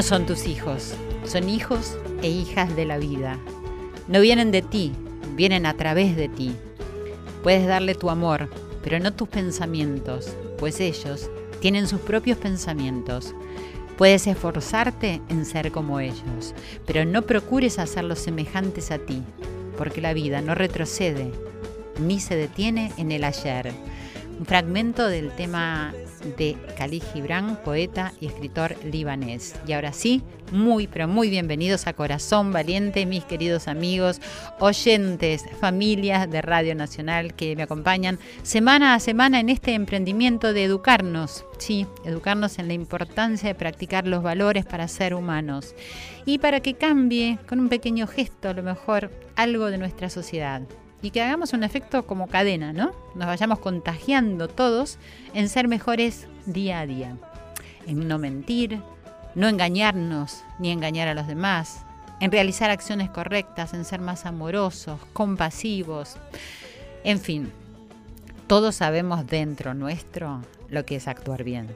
no son tus hijos, son hijos e hijas de la vida. No vienen de ti, vienen a través de ti. Puedes darle tu amor, pero no tus pensamientos, pues ellos tienen sus propios pensamientos. Puedes esforzarte en ser como ellos, pero no procures hacerlos semejantes a ti, porque la vida no retrocede ni se detiene en el ayer. Un fragmento del tema de Khalil Gibran, poeta y escritor libanés. Y ahora sí, muy pero muy bienvenidos a Corazón Valiente, mis queridos amigos, oyentes, familias de Radio Nacional que me acompañan semana a semana en este emprendimiento de educarnos, sí, educarnos en la importancia de practicar los valores para ser humanos y para que cambie con un pequeño gesto a lo mejor algo de nuestra sociedad y que hagamos un efecto como cadena, ¿no? Nos vayamos contagiando todos en ser mejores día a día, en no mentir, no engañarnos ni engañar a los demás, en realizar acciones correctas, en ser más amorosos, compasivos, en fin, todos sabemos dentro nuestro lo que es actuar bien.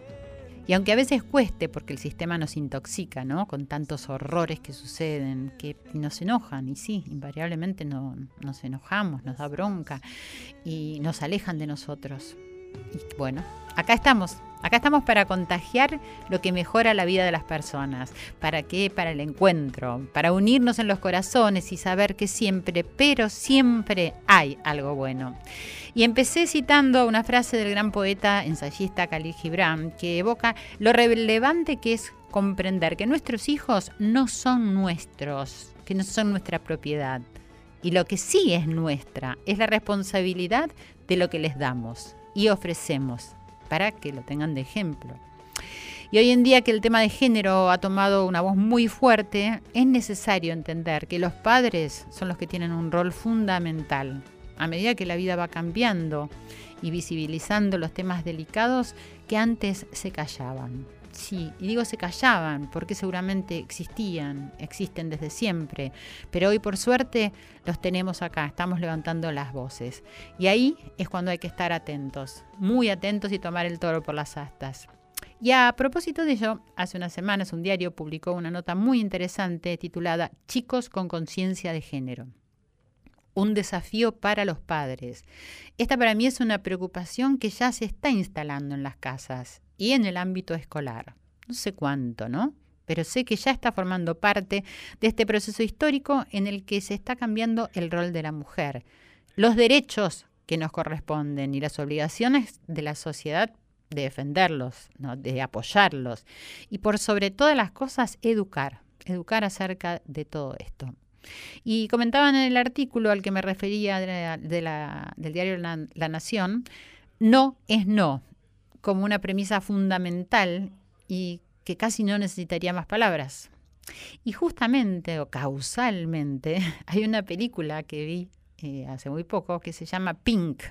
Y aunque a veces cueste, porque el sistema nos intoxica, ¿no? Con tantos horrores que suceden, que nos enojan, y sí, invariablemente no, nos enojamos, nos da bronca y nos alejan de nosotros. Y bueno, acá estamos, acá estamos para contagiar lo que mejora la vida de las personas. ¿Para qué? Para el encuentro, para unirnos en los corazones y saber que siempre, pero siempre hay algo bueno. Y empecé citando una frase del gran poeta ensayista Khalil Gibran, que evoca lo relevante que es comprender que nuestros hijos no son nuestros, que no son nuestra propiedad. Y lo que sí es nuestra es la responsabilidad de lo que les damos y ofrecemos para que lo tengan de ejemplo. Y hoy en día que el tema de género ha tomado una voz muy fuerte, es necesario entender que los padres son los que tienen un rol fundamental a medida que la vida va cambiando y visibilizando los temas delicados que antes se callaban. Sí, y digo se callaban porque seguramente existían, existen desde siempre, pero hoy por suerte los tenemos acá, estamos levantando las voces. Y ahí es cuando hay que estar atentos, muy atentos y tomar el toro por las astas. Y a propósito de ello, hace unas semanas un diario publicó una nota muy interesante titulada Chicos con conciencia de género un desafío para los padres. Esta para mí es una preocupación que ya se está instalando en las casas y en el ámbito escolar. No sé cuánto, ¿no? Pero sé que ya está formando parte de este proceso histórico en el que se está cambiando el rol de la mujer, los derechos que nos corresponden y las obligaciones de la sociedad de defenderlos, ¿no? de apoyarlos y por sobre todas las cosas educar, educar acerca de todo esto. Y comentaban en el artículo al que me refería del diario la Nación, no es no, como una premisa fundamental y que casi no necesitaría más palabras. Y justamente o causalmente hay una película que vi eh, hace muy poco que se llama Pink,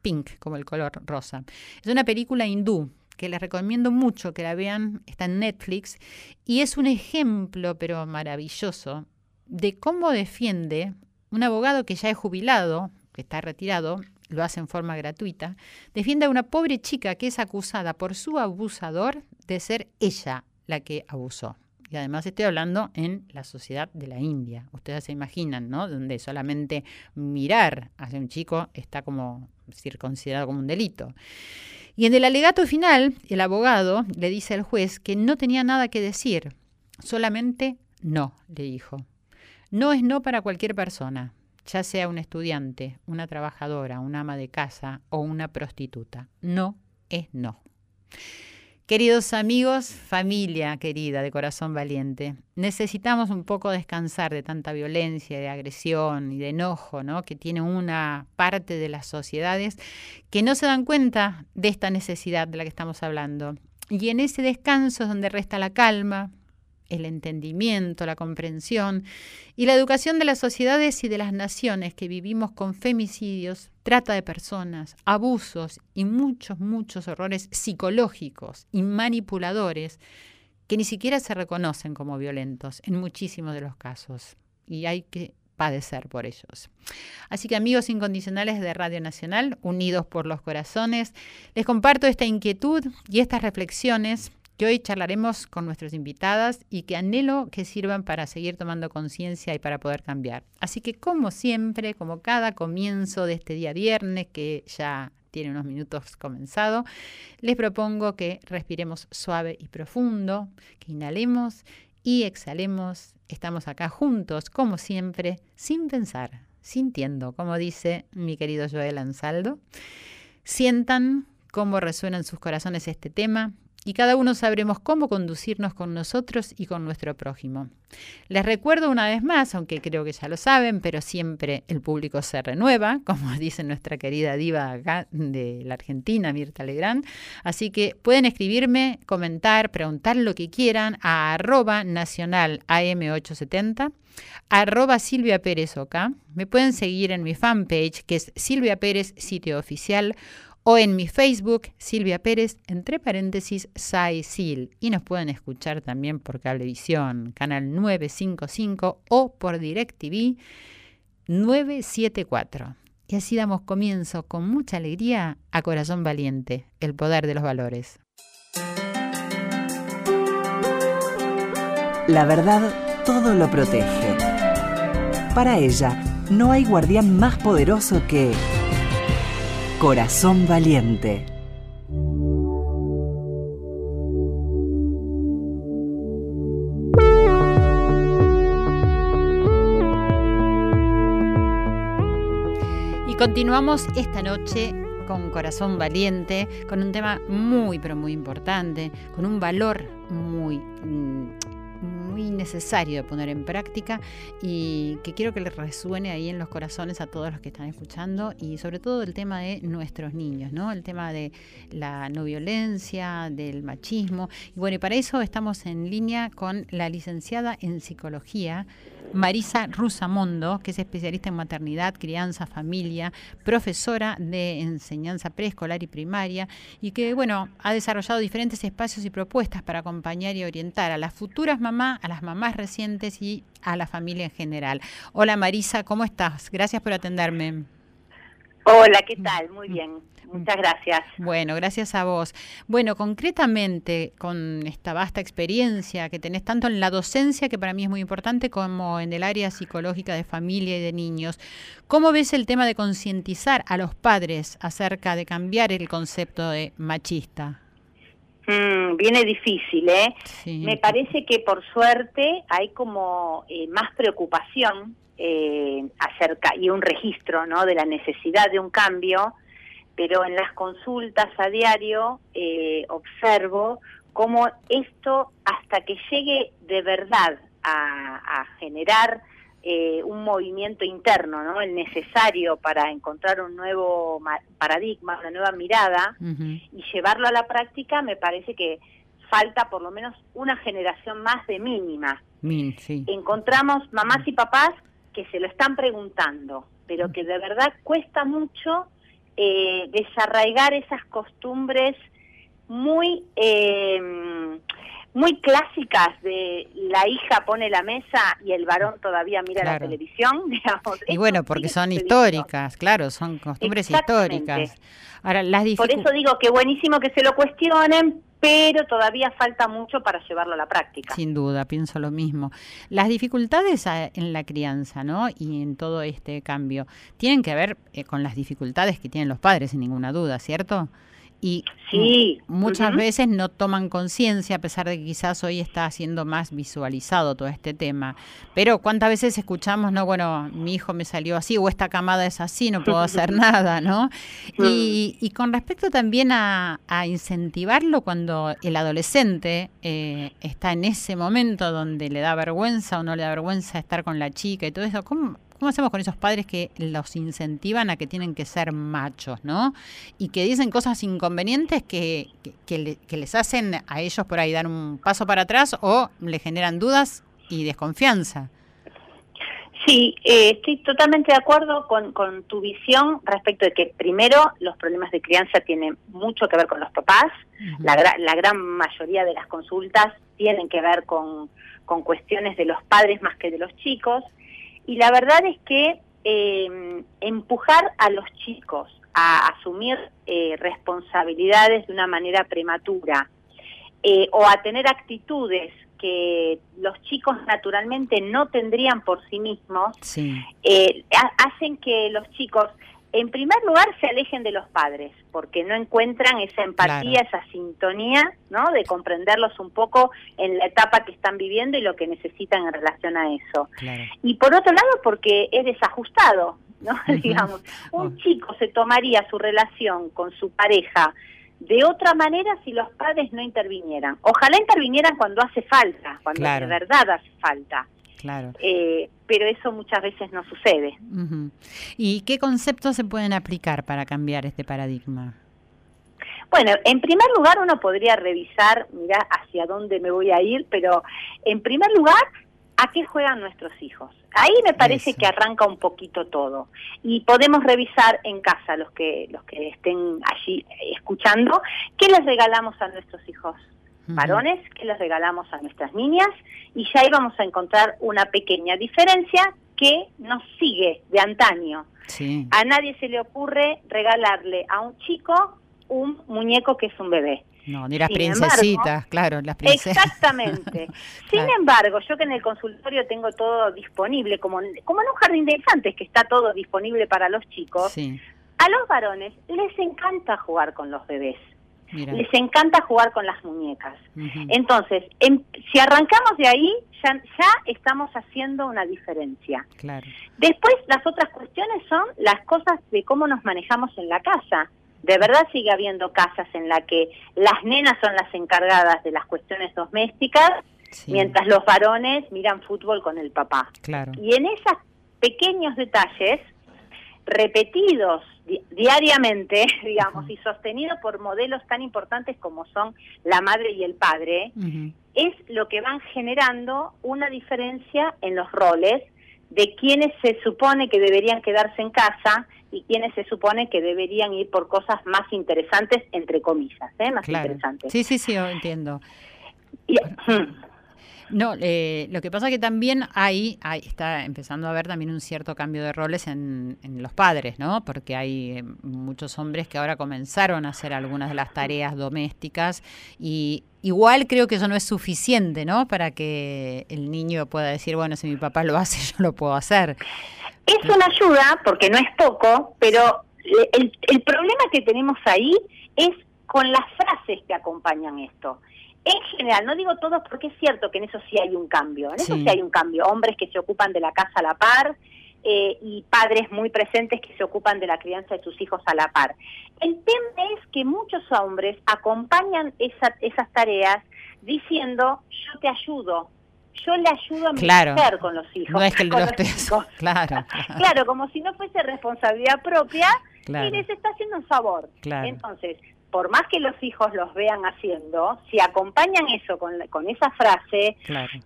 Pink como el color rosa. Es una película hindú que les recomiendo mucho que la vean, está en Netflix y es un ejemplo pero maravilloso de cómo defiende un abogado que ya es jubilado, que está retirado, lo hace en forma gratuita, defiende a una pobre chica que es acusada por su abusador de ser ella la que abusó. Y además estoy hablando en la sociedad de la India. Ustedes se imaginan, ¿no? Donde solamente mirar hacia un chico está como decir, considerado como un delito. Y en el alegato final, el abogado le dice al juez que no tenía nada que decir, solamente no, le dijo. No es no para cualquier persona, ya sea un estudiante, una trabajadora, una ama de casa o una prostituta. No es no. Queridos amigos, familia querida de corazón valiente, necesitamos un poco descansar de tanta violencia, de agresión y de enojo ¿no? que tiene una parte de las sociedades que no se dan cuenta de esta necesidad de la que estamos hablando. Y en ese descanso es donde resta la calma, el entendimiento, la comprensión y la educación de las sociedades y de las naciones que vivimos con femicidios, trata de personas, abusos y muchos, muchos horrores psicológicos y manipuladores que ni siquiera se reconocen como violentos en muchísimos de los casos. Y hay que padecer por ellos. Así que amigos incondicionales de Radio Nacional, unidos por los corazones, les comparto esta inquietud y estas reflexiones que hoy charlaremos con nuestras invitadas y que anhelo que sirvan para seguir tomando conciencia y para poder cambiar. Así que como siempre, como cada comienzo de este día viernes, que ya tiene unos minutos comenzado, les propongo que respiremos suave y profundo, que inhalemos y exhalemos. Estamos acá juntos, como siempre, sin pensar, sintiendo, como dice mi querido Joel Ansaldo. Sientan cómo resuena en sus corazones este tema, y cada uno sabremos cómo conducirnos con nosotros y con nuestro prójimo. Les recuerdo una vez más, aunque creo que ya lo saben, pero siempre el público se renueva, como dice nuestra querida diva de la Argentina, Mirta Legrand. Así que pueden escribirme, comentar, preguntar lo que quieran a arroba nacional AM870, arroba Silvia Pérez. Me pueden seguir en mi fanpage, que es Silvia Pérez, sitio oficial, o en mi Facebook, Silvia Pérez, entre paréntesis, SAISIL. Y nos pueden escuchar también por Cablevisión, canal 955 o por DirecTV 974. Y así damos comienzo con mucha alegría a Corazón Valiente, el poder de los valores. La verdad todo lo protege. Para ella, no hay guardián más poderoso que Corazón Valiente. Y continuamos esta noche con Corazón Valiente, con un tema muy, pero muy importante, con un valor muy mm, muy necesario de poner en práctica y que quiero que les resuene ahí en los corazones a todos los que están escuchando y sobre todo el tema de nuestros niños, ¿no? El tema de la no violencia, del machismo. Y bueno, y para eso estamos en línea con la licenciada en psicología, Marisa Rusamondo, que es especialista en maternidad, crianza, familia, profesora de enseñanza preescolar y primaria y que, bueno, ha desarrollado diferentes espacios y propuestas para acompañar y orientar a las futuras mamás, a las mamás recientes y a la familia en general. Hola Marisa, ¿cómo estás? Gracias por atenderme. Hola, ¿qué tal? Muy bien. Muchas gracias. Bueno, gracias a vos. Bueno, concretamente, con esta vasta experiencia que tenés tanto en la docencia, que para mí es muy importante, como en el área psicológica de familia y de niños, ¿cómo ves el tema de concientizar a los padres acerca de cambiar el concepto de machista? Mm, viene difícil, ¿eh? Me parece que por suerte hay como eh, más preocupación eh, acerca y un registro, ¿no? De la necesidad de un cambio pero en las consultas a diario eh, observo cómo esto, hasta que llegue de verdad a, generar eh, un movimiento interno, ¿no? el necesario para encontrar un nuevo paradigma, una nueva mirada y llevarlo a la práctica, me parece que falta por lo menos una generación más de mínima. Encontramos mamás y papás que se lo están preguntando, pero que de verdad cuesta mucho eh, desarraigar esas costumbres muy eh, muy clásicas de la hija pone la mesa y el varón todavía mira la televisión, digamos. Y bueno, porque son históricas, claro, son costumbres históricas. Ahora, las Por eso digo que buenísimo que se lo cuestionen, pero todavía falta mucho para llevarlo a la práctica. Sin duda, pienso lo mismo. Las dificultades en la crianza, ¿no? Y en todo este cambio, tienen que ver eh, con las dificultades que tienen los padres, sin ninguna duda, ¿cierto? Y sí. muchas veces no toman conciencia, a pesar de que quizás hoy está siendo más visualizado todo este tema. Pero cuántas veces escuchamos, no, bueno, mi hijo me salió así, o esta camada es así, no puedo hacer nada, ¿no? Y, y con respecto también a, incentivarlo cuando el adolescente eh, está en ese momento donde le da vergüenza o no le da vergüenza estar con la chica y todo eso, ¿cómo, ¿Cómo hacemos con esos padres que los incentivan a que tienen que ser machos, ¿no? Y que dicen cosas inconvenientes que, que, les hacen a ellos por ahí dar un paso para atrás o le generan dudas y desconfianza. Sí, eh, estoy totalmente de acuerdo con, con, tu visión respecto de que primero los problemas de crianza tienen mucho que ver con los papás, la, la, gran mayoría de las consultas tienen que ver con, con cuestiones de los padres más que de los chicos, y la verdad es que eh, empujar a los chicos a asumir eh, responsabilidades de una manera prematura eh, o a tener actitudes que los chicos naturalmente no tendrían por sí mismos, hacen que los chicos en primer lugar se alejen de los padres, porque no encuentran esa empatía, esa sintonía, ¿no? De comprenderlos un poco en la etapa que están viviendo y lo que necesitan en relación a eso. Y por otro lado, porque es desajustado, ¿no? Digamos, un oh. chico se tomaría su relación con su pareja de otra manera si los padres no intervinieran. Ojalá intervinieran cuando hace falta, cuando de verdad hace falta. Claro. Eh, pero eso muchas veces no sucede. ¿Y qué conceptos se pueden aplicar para cambiar este paradigma? Bueno, en primer lugar uno podría revisar, mira, hacia dónde me voy a ir, pero en primer lugar, ¿a qué juegan nuestros hijos? Ahí me parece que arranca un poquito todo. Y podemos revisar en casa los que los que estén allí escuchando, ¿qué les regalamos a nuestros hijos? Varones que les regalamos a nuestras niñas y ya íbamos a encontrar una pequeña diferencia que nos sigue de antaño. A nadie se le ocurre regalarle a un chico un muñeco que es un bebé. No, ni las princesitas, claro, las princesas. Exactamente. Sin embargo, yo que en el consultorio tengo todo disponible, como, como en un jardín de infantes que está todo disponible para los chicos, a los varones les encanta jugar con los bebés. Les encanta jugar con las muñecas. Entonces, em, si arrancamos de ahí, ya, ya estamos haciendo una diferencia. Después, las otras cuestiones son las cosas de cómo nos manejamos en la casa. De verdad sigue habiendo casas en las que las nenas son las encargadas de las cuestiones domésticas, mientras los varones miran fútbol con el papá. Y en esos pequeños detalles, repetidos diariamente, digamos, y sostenido por modelos tan importantes como son la madre y el padre, es lo que van generando una diferencia en los roles de quienes se supone que deberían quedarse en casa y quienes se supone que deberían ir por cosas más interesantes, entre comillas, ¿eh? más interesantes. Sí, sí, sí, entiendo. No, eh, lo que pasa que también hay, está empezando a haber también un cierto cambio de roles en, los padres, ¿no? Porque hay eh, muchos hombres que ahora comenzaron a hacer algunas de las tareas domésticas y igual creo que eso no es suficiente, ¿no? Para que el niño pueda decir, bueno, si mi papá lo hace, yo lo puedo hacer. Es una ayuda, porque no es poco, pero el, el problema que tenemos ahí es con las frases que acompañan esto en general, no digo todos porque es cierto que en eso sí hay un cambio, en eso sí hay un cambio, hombres que se ocupan de la casa a la par eh, y padres muy presentes que se ocupan de la crianza de sus hijos a la par. El tema es que muchos hombres acompañan esas tareas diciendo yo te ayudo, yo le ayudo a mi mujer con los hijos. No es que claro, claro. como si no fuese responsabilidad propia y les está haciendo un favor. Entonces, por más que los hijos los vean haciendo, si acompañan eso con, con esa frase,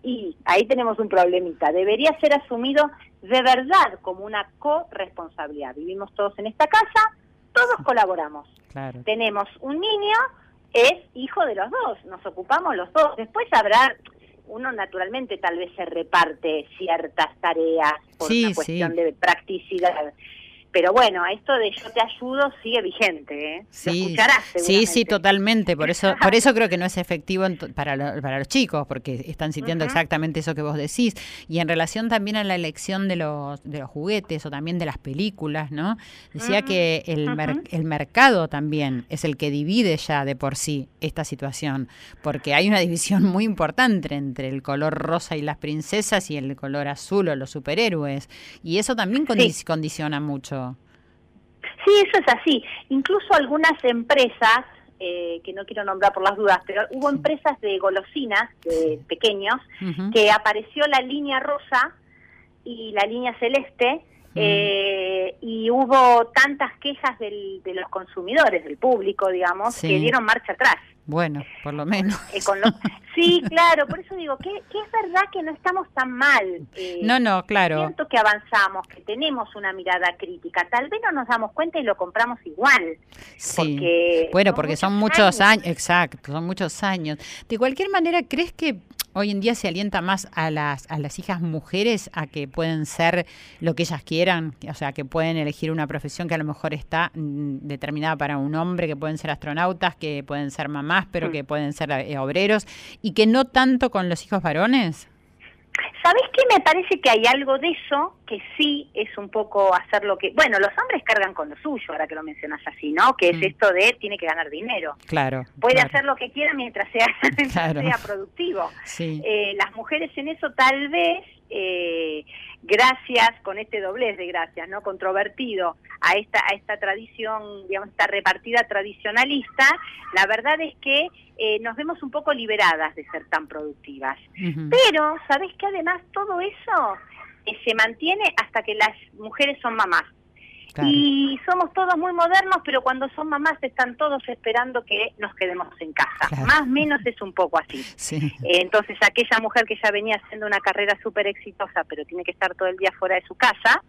y ahí tenemos un problemita, debería ser asumido de verdad como una corresponsabilidad. Vivimos todos en esta casa, todos colaboramos. Tenemos un niño, es hijo de los dos, nos ocupamos los dos. Después habrá, uno naturalmente tal vez se reparte ciertas tareas por una cuestión de practicidad pero bueno, esto de yo te ayudo sigue vigente, ¿eh? Sí, sí, sí, totalmente. Por eso, por eso creo que no es efectivo para, para los chicos, porque están sintiendo exactamente eso que vos decís. Y en relación también a la elección de los, de los juguetes o también de las películas, ¿no? Decía que el, el mercado también es el que divide ya de por sí esta situación, porque hay una división muy importante entre el color rosa y las princesas y el color azul o los superhéroes. Y eso también condiciona mucho. Sí, eso es así. Incluso algunas empresas, eh, que no quiero nombrar por las dudas, pero hubo empresas de golosinas, de pequeños, que apareció la línea rosa y la línea celeste, eh, y hubo tantas quejas del, de los consumidores, del público, digamos, que dieron marcha atrás. Bueno, por lo menos. Eh, sí, claro, por eso digo que, es verdad que no estamos tan mal. Eh, no, no, claro. Siento que avanzamos, que tenemos una mirada crítica. Tal vez no nos damos cuenta y lo compramos igual. Sí. bueno, porque son muchos años, exacto, son muchos años. De cualquier manera, ¿crees que hoy en día se alienta más a las, a las hijas mujeres a que pueden ser lo que ellas quieran, o sea, que pueden elegir una profesión que a lo mejor está mm, determinada para un hombre, que pueden ser astronautas, que pueden ser mamás, pero mm. que pueden ser eh, obreros, y que no tanto con los hijos varones? ¿Sabes qué? Me parece que hay algo de eso que sí es un poco hacer lo que... Bueno, los hombres cargan con lo suyo, ahora que lo mencionas así, ¿no? Que es mm. esto de tiene que ganar dinero. Claro. Puede hacer lo que quiera mientras sea, sea productivo. Sí. Eh, las mujeres en eso tal vez eh, gracias, con este doblez de gracias, ¿no? Controvertido a esta, a esta tradición, digamos, esta repartida tradicionalista, la verdad es que eh, nos vemos un poco liberadas de ser tan productivas. Pero, ¿sabés que además todo eso eh, se mantiene hasta que las mujeres son mamás? Y somos todos muy modernos, pero cuando son mamás están todos esperando que nos quedemos en casa. Más o menos es un poco así. Eh, entonces, aquella mujer que ya venía haciendo una carrera súper exitosa, pero tiene que estar todo el día fuera de su casa,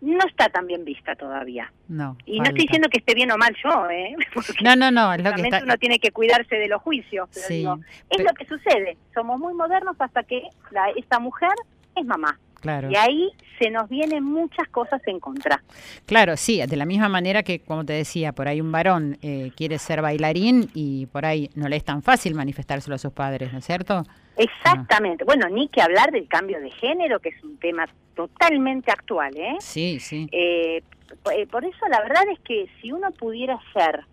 no está tan bien vista todavía. No. Y no estoy diciendo que esté bien o mal yo, ¿eh? no, no, no. Es lo que uno tiene que cuidarse de los juicios. Pero es lo que sucede. Somos muy modernos hasta que la, esta mujer es mamá. Claro. Y ahí se nos vienen muchas cosas en contra. Claro, sí, de la misma manera que, como te decía, por ahí un varón eh, quiere ser bailarín y por ahí no le es tan fácil manifestárselo a sus padres, ¿no es cierto? Exactamente. Bueno, ni que hablar del cambio de género, que es un tema totalmente actual, ¿eh? Sí, sí. Eh, eh, por eso la verdad es que si uno pudiera ser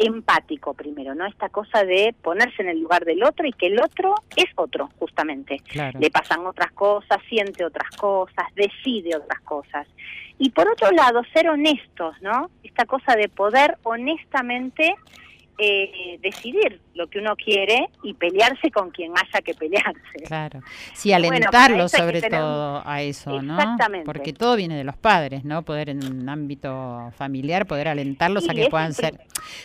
empático primero, ¿no? Esta cosa de ponerse en el lugar del otro y que el otro es otro, justamente. Le pasan otras cosas, siente otras cosas, decide otras cosas. Y por otro lado, ser honestos, ¿no? Esta cosa de poder honestamente eh, decidir lo que uno quiere y pelearse con quien haya que pelearse. Claro. Sí, alentarlo sobre todo a eso, ¿no? Exactamente. Porque todo viene de los padres, ¿no? Poder en un ámbito familiar, poder alentarlos a que puedan ser...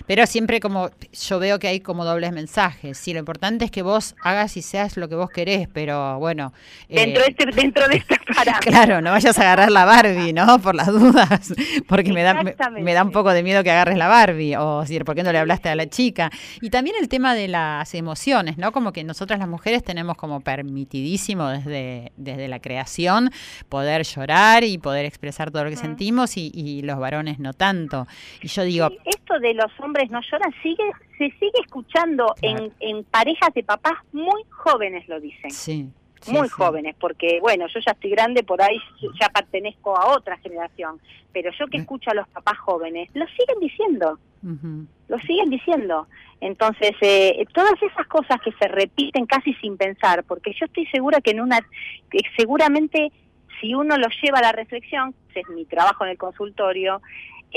Pero siempre como yo veo que hay como dobles mensajes. Sí, lo importante es que vos hagas y seas lo que vos querés, pero bueno... Dentro, de, este, dentro de esta Claro, no vayas a agarrar la Barbie, ¿no? Por las dudas, porque me da, me, da un poco de miedo que agarres la Barbie, o decir, ¿por qué no le hablaste a la chica? Y también el tema de las emociones, ¿no? Como que nosotras las mujeres tenemos como permitidísimo desde, desde la creación poder llorar y poder expresar todo lo que sentimos y, los varones no tanto. Y yo digo... esto de los hombres no lloran sigue se sigue escuchando en, en parejas de papás muy jóvenes, lo dicen. Sí muy jóvenes, porque bueno, yo ya estoy grande, por ahí ya pertenezco a otra generación, pero yo que escucho a los papás jóvenes, lo siguen diciendo, lo siguen diciendo. Entonces, eh, todas esas cosas que se repiten casi sin pensar, porque yo estoy segura que en una, que seguramente si uno lo lleva a la reflexión, que es mi trabajo en el consultorio,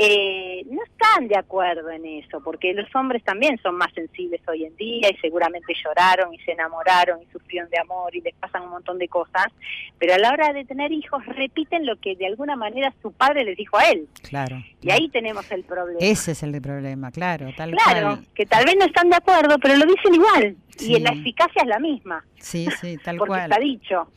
eh, no están de acuerdo en eso, porque los hombres también son más sensibles hoy en día y seguramente lloraron y se enamoraron y sufrieron de amor y les pasan un montón de cosas, pero a la hora de tener hijos repiten lo que de alguna manera su padre les dijo a él. Claro. Y ahí tenemos el problema. Ese es el problema, claro, tal Claro, que tal vez no están de acuerdo, pero lo dicen igual y la eficacia es la misma. Sí, sí, tal porque cual. Está dicho.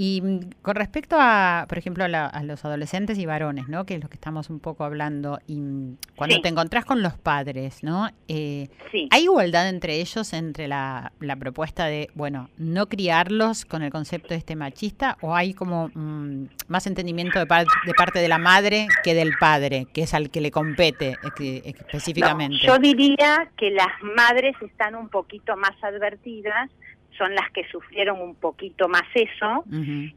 Y mm, con respecto a, por ejemplo, a, los adolescentes y varones, ¿no? Que es lo que estamos un poco hablando. Y mm, cuando te encontrás con los padres, ¿no? Eh, ¿Hay igualdad entre ellos, entre la, propuesta de, bueno, no criarlos con el concepto este machista? ¿O hay como mm, más entendimiento de, de, parte de la madre que del padre, que es al que le compete específicamente? yo diría que las madres están un poquito más advertidas son las que sufrieron un poquito más eso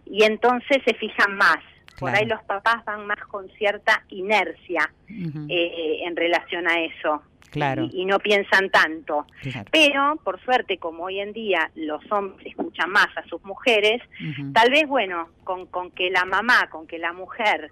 y entonces se fijan más. Por ahí los papás van más con cierta inercia eh, en relación a eso. Claro. Y, no piensan tanto. Pero, por suerte, como hoy en día los hombres escuchan más a sus mujeres, tal vez, bueno, con, con que la mamá, con que la mujer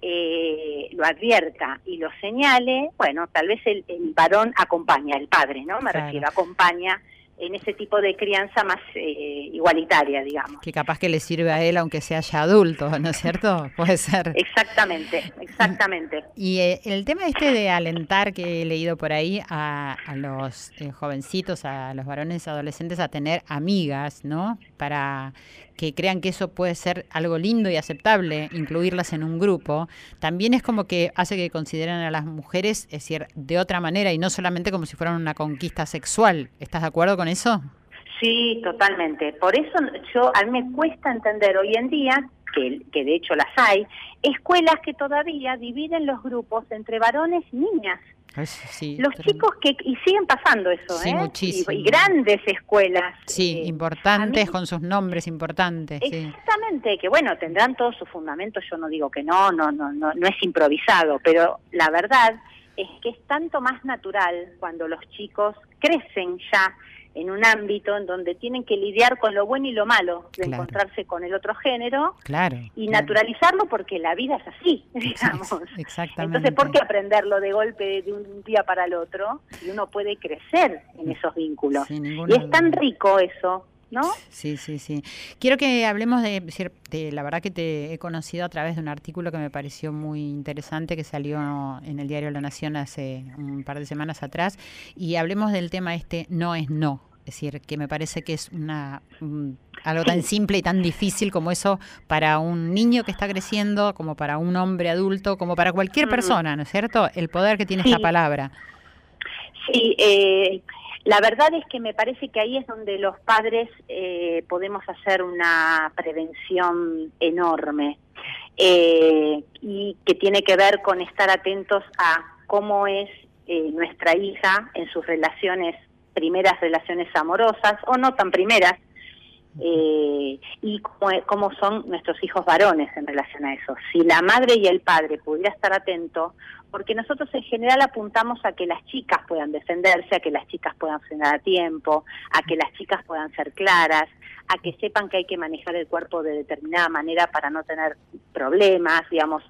eh, lo advierta y lo señale, bueno, tal vez el, varón acompaña, el padre, ¿no? Me refiero, acompaña en ese tipo de crianza más eh, igualitaria, digamos. Que capaz que le sirve a él aunque sea ya adulto, ¿no es cierto? Puede ser. Exactamente, exactamente. Y eh, el tema este de alentar que he leído por ahí a, los eh, jovencitos, a los varones adolescentes a tener amigas, ¿no? Para que crean que eso puede ser algo lindo y aceptable, incluirlas en un grupo, también es como que hace que consideren a las mujeres, es decir, de otra manera y no solamente como si fueran una conquista sexual. ¿Estás de acuerdo con eso? Sí, totalmente. Por eso yo a mí me cuesta entender hoy en día que, que de hecho las hay, escuelas que todavía dividen los grupos entre varones y niñas los chicos que y siguen pasando eso, ¿eh? Muchísimo. Y, grandes escuelas. Sí, eh, importantes con sus nombres importantes. Exactamente, que bueno tendrán todos sus fundamentos. Yo no digo que no, no, no, no, no es improvisado, pero la verdad es que es tanto más natural cuando los chicos crecen ya en un ámbito en donde tienen que lidiar con lo bueno y lo malo de encontrarse con el otro género claro, y naturalizarlo porque la vida es así, digamos. Exactamente. Entonces, ¿por qué aprenderlo de golpe de un día para el otro? Y uno puede crecer en esos vínculos. y es tan rico eso, ¿no? Sí, sí, sí. Quiero que hablemos de, de, la verdad que te he conocido a través de un artículo que me pareció muy interesante que salió en el diario La Nación hace un par de semanas atrás y hablemos del tema este no es no. Es decir, que me parece que es una algo tan simple y tan difícil como eso para un niño que está creciendo, como para un hombre adulto, como para cualquier persona, ¿no es cierto? El poder que tiene esta palabra. Sí, eh, la verdad es que me parece que ahí es donde los padres eh, podemos hacer una prevención enorme eh, y que tiene que ver con estar atentos a cómo es nuestra hija en sus relaciones primeras relaciones amorosas o no tan primeras, eh, y cómo, son nuestros hijos varones en relación a eso. Si la madre y el padre pudiera estar atentos, porque nosotros en general apuntamos a que las chicas puedan defenderse, a que las chicas puedan frenar a tiempo, a que las chicas puedan ser claras, a que sepan que hay que manejar el cuerpo de determinada manera para no tener problemas, digamos.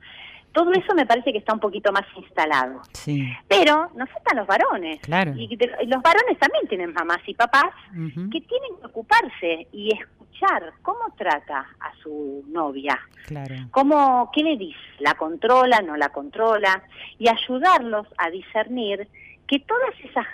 Todo eso me parece que está un poquito más instalado. Sí. Pero nos faltan los varones. Claro. Y, los varones también tienen mamás y papás que tienen que ocuparse y escuchar cómo trata a su novia. Claro. Cómo, ¿Qué le dice? ¿La controla? ¿No la controla? Y ayudarlos a discernir que todas esas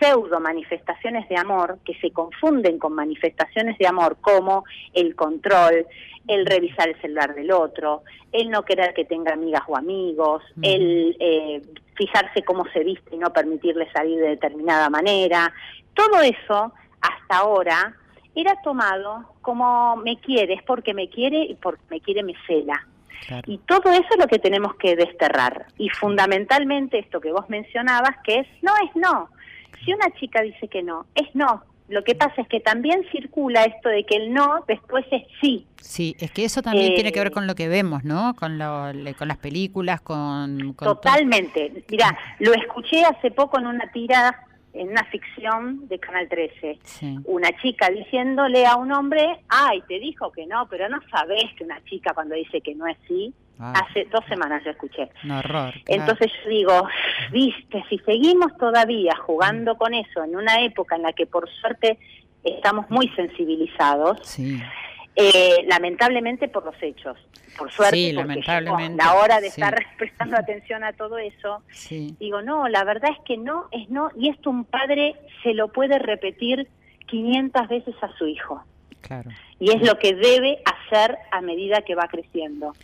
pseudo manifestaciones de amor, que se confunden con manifestaciones de amor como el control, el revisar el celular del otro, el no querer que tenga amigas o amigos, el eh, fijarse cómo se viste y no permitirle salir de determinada manera, todo eso hasta ahora era tomado como me quiere, es porque me quiere y porque me quiere me cela. Y todo eso es lo que tenemos que desterrar. Y fundamentalmente esto que vos mencionabas, que es no es no. Si una chica dice que no, es no. Lo que pasa es que también circula esto de que el no después es sí. Sí, es que eso también tiene que ver eh, con lo que vemos, ¿no? Con, lo, con las películas, con... totalmente. Mira, lo escuché hace poco en una tira en una ficción de Canal 13. Una chica diciéndole a un hombre, ay, te dijo que no, pero no sabes que una chica cuando dice que no es sí. Ah. Hace dos semanas yo escuché. Un horror. Entonces yo digo, viste, si seguimos todavía jugando con eso en una época en la que por suerte estamos muy sensibilizados, sí. Eh, lamentablemente por los hechos. Por suerte, sí, lamentablemente. la hora de estar prestando atención a todo eso, digo, no, la verdad es que no, es no, y esto un padre se lo puede repetir 500 veces a su hijo. Claro. Y es lo que debe hacer a medida que va creciendo.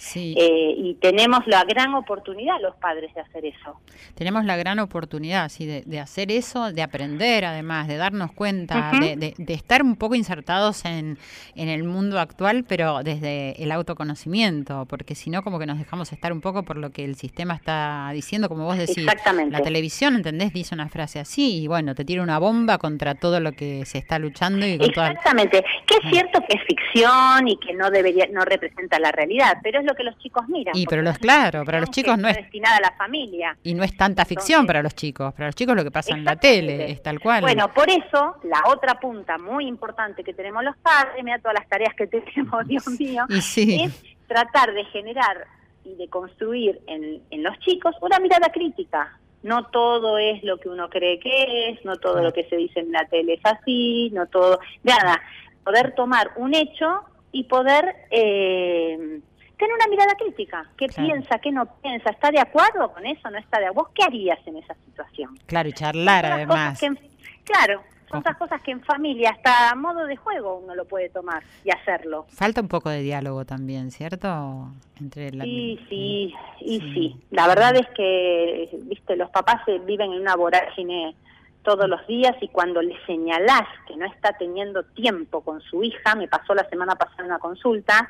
Sí. Eh, y tenemos la gran oportunidad los padres de hacer eso. Tenemos la gran oportunidad, sí, de, hacer eso, de aprender además, de darnos cuenta, de, estar un poco insertados en, en, el mundo actual, pero desde el autoconocimiento, porque si no como que nos dejamos estar un poco por lo que el sistema está diciendo, como vos decís. Exactamente. La televisión, ¿entendés? Dice una frase así y bueno, te tira una bomba contra todo lo que se está luchando. Y Exactamente, que es cierto que es ficción y que no debería, no representa la realidad, pero es lo que los chicos miran. Y pero los claro, para los chicos no es destinada a la familia. Y no es tanta ficción para los chicos, para los chicos lo que pasa en la tele es tal cual. Bueno, por eso la otra punta muy importante que tenemos los padres, mira todas las tareas que tenemos, Dios mío, es tratar de generar y de construir en, en los chicos una mirada crítica. No todo es lo que uno cree que es, no todo lo que se dice en la tele es así, no todo, nada. Poder tomar un hecho y poder eh, tener una mirada crítica. ¿Qué piensa, qué no piensa? ¿Está de acuerdo con eso? ¿No está de acuerdo? ¿Vos qué harías en esa situación? Claro, y charlar además. claro, son esas cosas que en familia, hasta a modo de juego, uno lo puede tomar y hacerlo. Falta un poco de diálogo también, ¿cierto? Entre la... Sí, sí, y sí. La verdad es que, viste, los papás viven en una vorágine todos los días y cuando le señalás que no está teniendo tiempo con su hija, me pasó la semana pasada una consulta,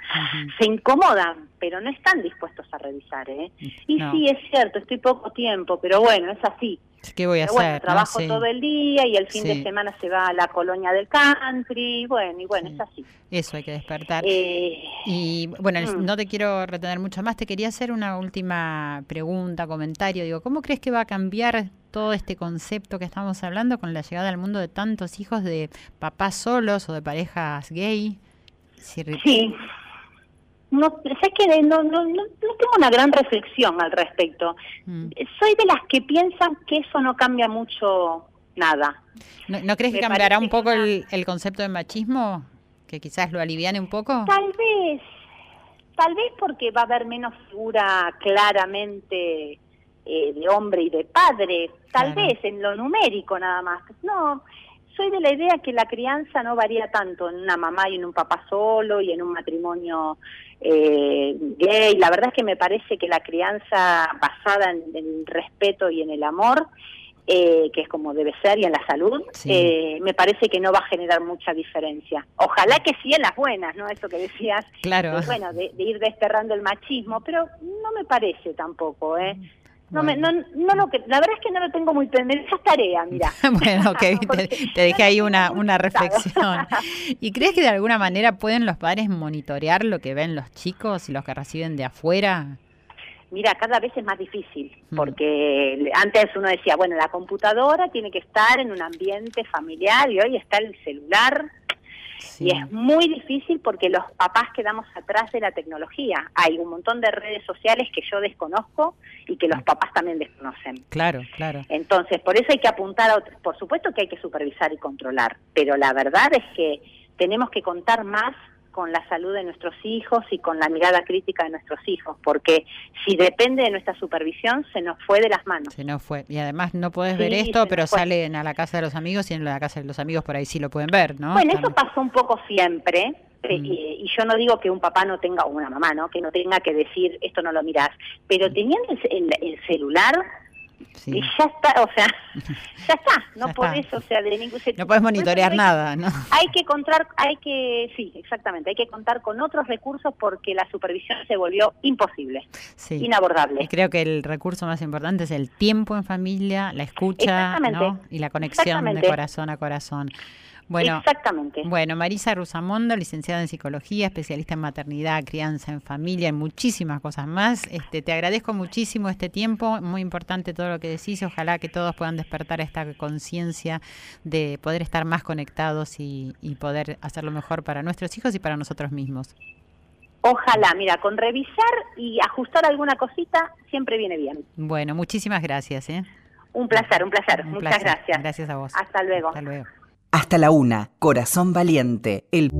se incomodan, pero no están dispuestos a revisar. ¿eh? Y sí, es cierto, estoy poco tiempo, pero bueno, es así. ¿Qué voy a hacer? trabajo todo el día y el fin de semana se va a la colonia del country, bueno, y bueno, es así. Eso hay que despertar. Eh, y bueno, mm. no te quiero retener mucho más, te quería hacer una última pregunta, comentario. Digo, ¿cómo crees que va a cambiar todo este concepto que estamos hablando con la llegada al mundo de tantos hijos de papás solos o de parejas gay? sí. No, sé que no, no, no, tengo una gran reflexión al respecto. Mm. Soy de las que piensan que eso no cambia mucho nada. ¿No, crees que cambiará un poco el, el concepto de machismo? ¿Que quizás lo aliviane un poco? Tal vez, tal vez porque va a haber menos figura claramente eh, de hombre y de padre, tal vez en lo numérico nada más. No, soy de la idea que la crianza no varía tanto en una mamá y en un papá solo y en un matrimonio eh, gay. La verdad es que me parece que la crianza basada en el respeto y en el amor eh, que es como debe ser, y en la salud, eh, me parece que no va a generar mucha diferencia. Ojalá que sí en las buenas, ¿no? Eso que decías, claro. bueno, de, de, ir desterrando el machismo, pero no me parece tampoco, ¿eh? No, me, no, no, no, que, la verdad es que no lo tengo muy pendiente, esa tarea, mira. bueno, ok, te, te, dejé ahí una, una reflexión. ¿Y crees que de alguna manera pueden los padres monitorear lo que ven los chicos y los que reciben de afuera? Mira, cada vez es más difícil, mm. porque antes uno decía, bueno, la computadora tiene que estar en un ambiente familiar y hoy está el celular y es muy difícil porque los papás quedamos atrás de la tecnología. Hay un montón de redes sociales que yo desconozco y que los papás también desconocen. Claro, claro. Entonces, por eso hay que apuntar a Por supuesto que hay que supervisar y controlar, pero la verdad es que tenemos que contar más con la salud de nuestros hijos y con la mirada crítica de nuestros hijos, porque si depende de nuestra supervisión, se nos fue de las manos. Se nos fue. Y además no puedes ver esto, pero salen a la casa de los amigos y en la casa de los amigos por ahí sí lo pueden ver, ¿no? Bueno, eso pasó un poco siempre. Eh, mm. Y, yo no digo que un papá no tenga, o una mamá, ¿no? Que no tenga que decir, esto no lo mirás. Pero teniendo el celular, y ya está, o sea, ya está, no podés, o sea, de ningún No puedes monitorear nada, ¿no? Hay que contar, hay que, sí, exactamente, hay que contar con otros recursos porque la supervisión se volvió imposible, inabordable. Y creo que el recurso más importante es el tiempo en familia, la escucha, ¿no? Y la conexión de corazón a corazón. Bueno, Exactamente. Bueno, Marisa Rusamondo, licenciada en psicología, especialista en maternidad, crianza en familia, y muchísimas cosas más. Este, te agradezco muchísimo este tiempo, muy importante todo lo que decís. Ojalá que todos puedan despertar esta conciencia de poder estar más conectados y, y poder hacerlo mejor para nuestros hijos y para nosotros mismos. Ojalá, mira, con revisar y ajustar alguna cosita siempre viene bien. Bueno, muchísimas gracias. ¿eh? Un placer, un placer. Muchas gracias. Gracias a vos. Hasta luego. Hasta luego. Hasta la una, Corazón Valiente, el...